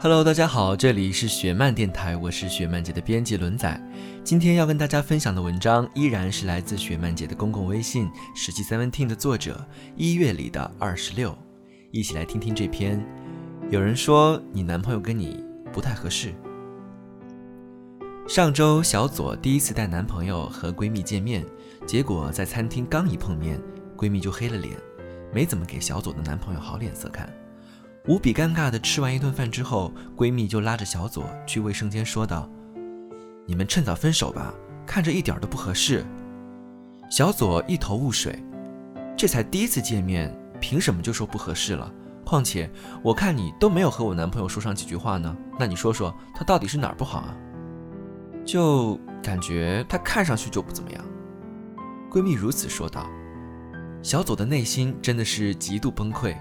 Hello，大家好，这里是雪漫电台，我是雪漫姐的编辑轮仔。今天要跟大家分享的文章依然是来自雪漫姐的公共微信《十七 Seventeen》的作者一月里的二十六，一起来听听这篇。有人说你男朋友跟你。不太合适。上周小左第一次带男朋友和闺蜜见面，结果在餐厅刚一碰面，闺蜜就黑了脸，没怎么给小左的男朋友好脸色看。无比尴尬的吃完一顿饭之后，闺蜜就拉着小左去卫生间说道：“你们趁早分手吧，看着一点都不合适。”小左一头雾水，这才第一次见面，凭什么就说不合适了？况且我看你都没有和我男朋友说上几句话呢，那你说说他到底是哪儿不好啊？就感觉他看上去就不怎么样。闺蜜如此说道。小左的内心真的是极度崩溃，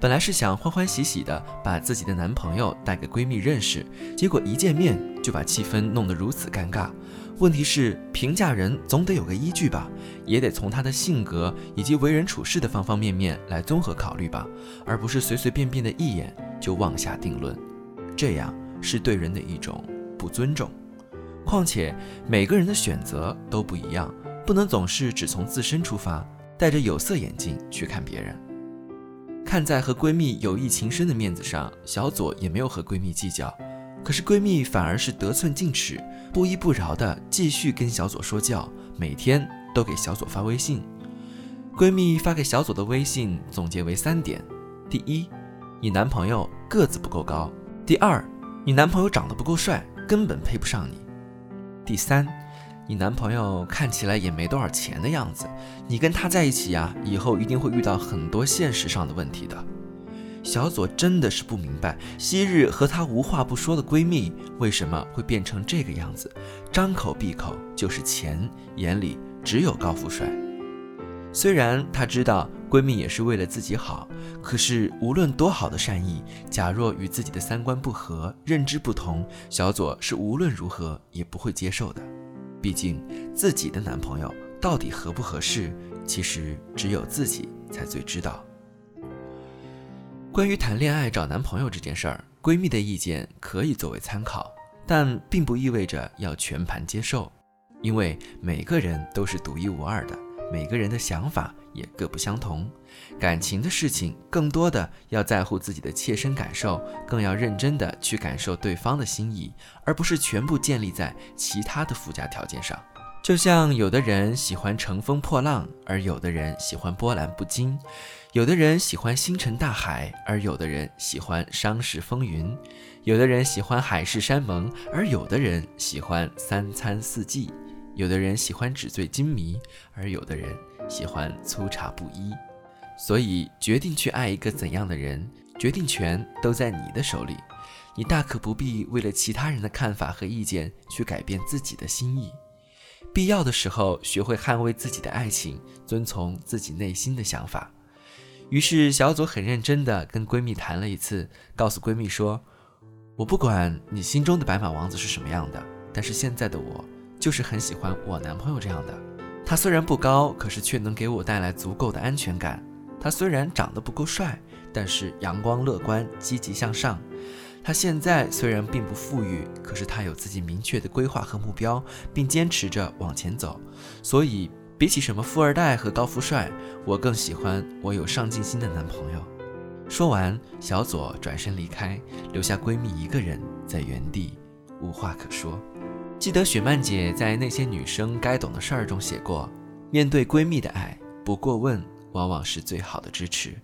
本来是想欢欢喜喜的把自己的男朋友带给闺蜜认识，结果一见面就把气氛弄得如此尴尬。问题是评价人总得有个依据吧，也得从他的性格以及为人处事的方方面面来综合考虑吧，而不是随随便便的一眼就妄下定论，这样是对人的一种不尊重。况且每个人的选择都不一样，不能总是只从自身出发，戴着有色眼镜去看别人。看在和闺蜜友谊情深的面子上，小左也没有和闺蜜计较。可是闺蜜反而是得寸进尺，不依不饶的继续跟小左说教，每天都给小左发微信。闺蜜发给小左的微信总结为三点：第一，你男朋友个子不够高；第二，你男朋友长得不够帅，根本配不上你；第三，你男朋友看起来也没多少钱的样子，你跟他在一起呀，以后一定会遇到很多现实上的问题的。小左真的是不明白，昔日和她无话不说的闺蜜为什么会变成这个样子，张口闭口就是钱，眼里只有高富帅。虽然她知道闺蜜也是为了自己好，可是无论多好的善意，假若与自己的三观不合、认知不同，小左是无论如何也不会接受的。毕竟自己的男朋友到底合不合适，其实只有自己才最知道。关于谈恋爱找男朋友这件事儿，闺蜜的意见可以作为参考，但并不意味着要全盘接受，因为每个人都是独一无二的，每个人的想法也各不相同。感情的事情，更多的要在乎自己的切身感受，更要认真的去感受对方的心意，而不是全部建立在其他的附加条件上。就像有的人喜欢乘风破浪，而有的人喜欢波澜不惊。有的人喜欢星辰大海，而有的人喜欢伤世风云；有的人喜欢海誓山盟，而有的人喜欢三餐四季；有的人喜欢纸醉金迷，而有的人喜欢粗茶不一。所以，决定去爱一个怎样的人，决定权都在你的手里。你大可不必为了其他人的看法和意见去改变自己的心意。必要的时候，学会捍卫自己的爱情，遵从自己内心的想法。于是，小左很认真地跟闺蜜谈了一次，告诉闺蜜说：“我不管你心中的白马王子是什么样的，但是现在的我就是很喜欢我男朋友这样的。他虽然不高，可是却能给我带来足够的安全感。他虽然长得不够帅，但是阳光乐观、积极向上。他现在虽然并不富裕，可是他有自己明确的规划和目标，并坚持着往前走。所以。”比起什么富二代和高富帅，我更喜欢我有上进心的男朋友。说完，小左转身离开，留下闺蜜一个人在原地，无话可说。记得雪漫姐在《那些女生该懂的事儿》中写过：面对闺蜜的爱，不过问往往是最好的支持。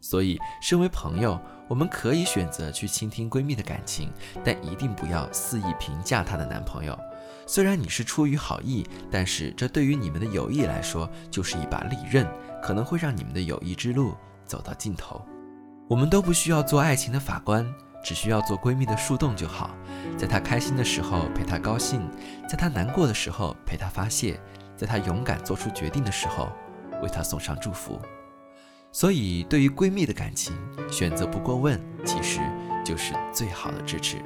所以，身为朋友，我们可以选择去倾听闺蜜的感情，但一定不要肆意评价她的男朋友。虽然你是出于好意，但是这对于你们的友谊来说就是一把利刃，可能会让你们的友谊之路走到尽头。我们都不需要做爱情的法官，只需要做闺蜜的树洞就好。在她开心的时候陪她高兴，在她难过的时候陪她发泄，在她勇敢做出决定的时候为她送上祝福。所以，对于闺蜜的感情，选择不过问，其实就是最好的支持。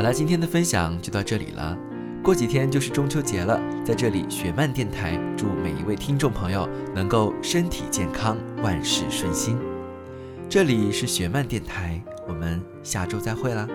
好了，今天的分享就到这里了。过几天就是中秋节了，在这里，雪漫电台祝每一位听众朋友能够身体健康，万事顺心。这里是雪漫电台，我们下周再会啦。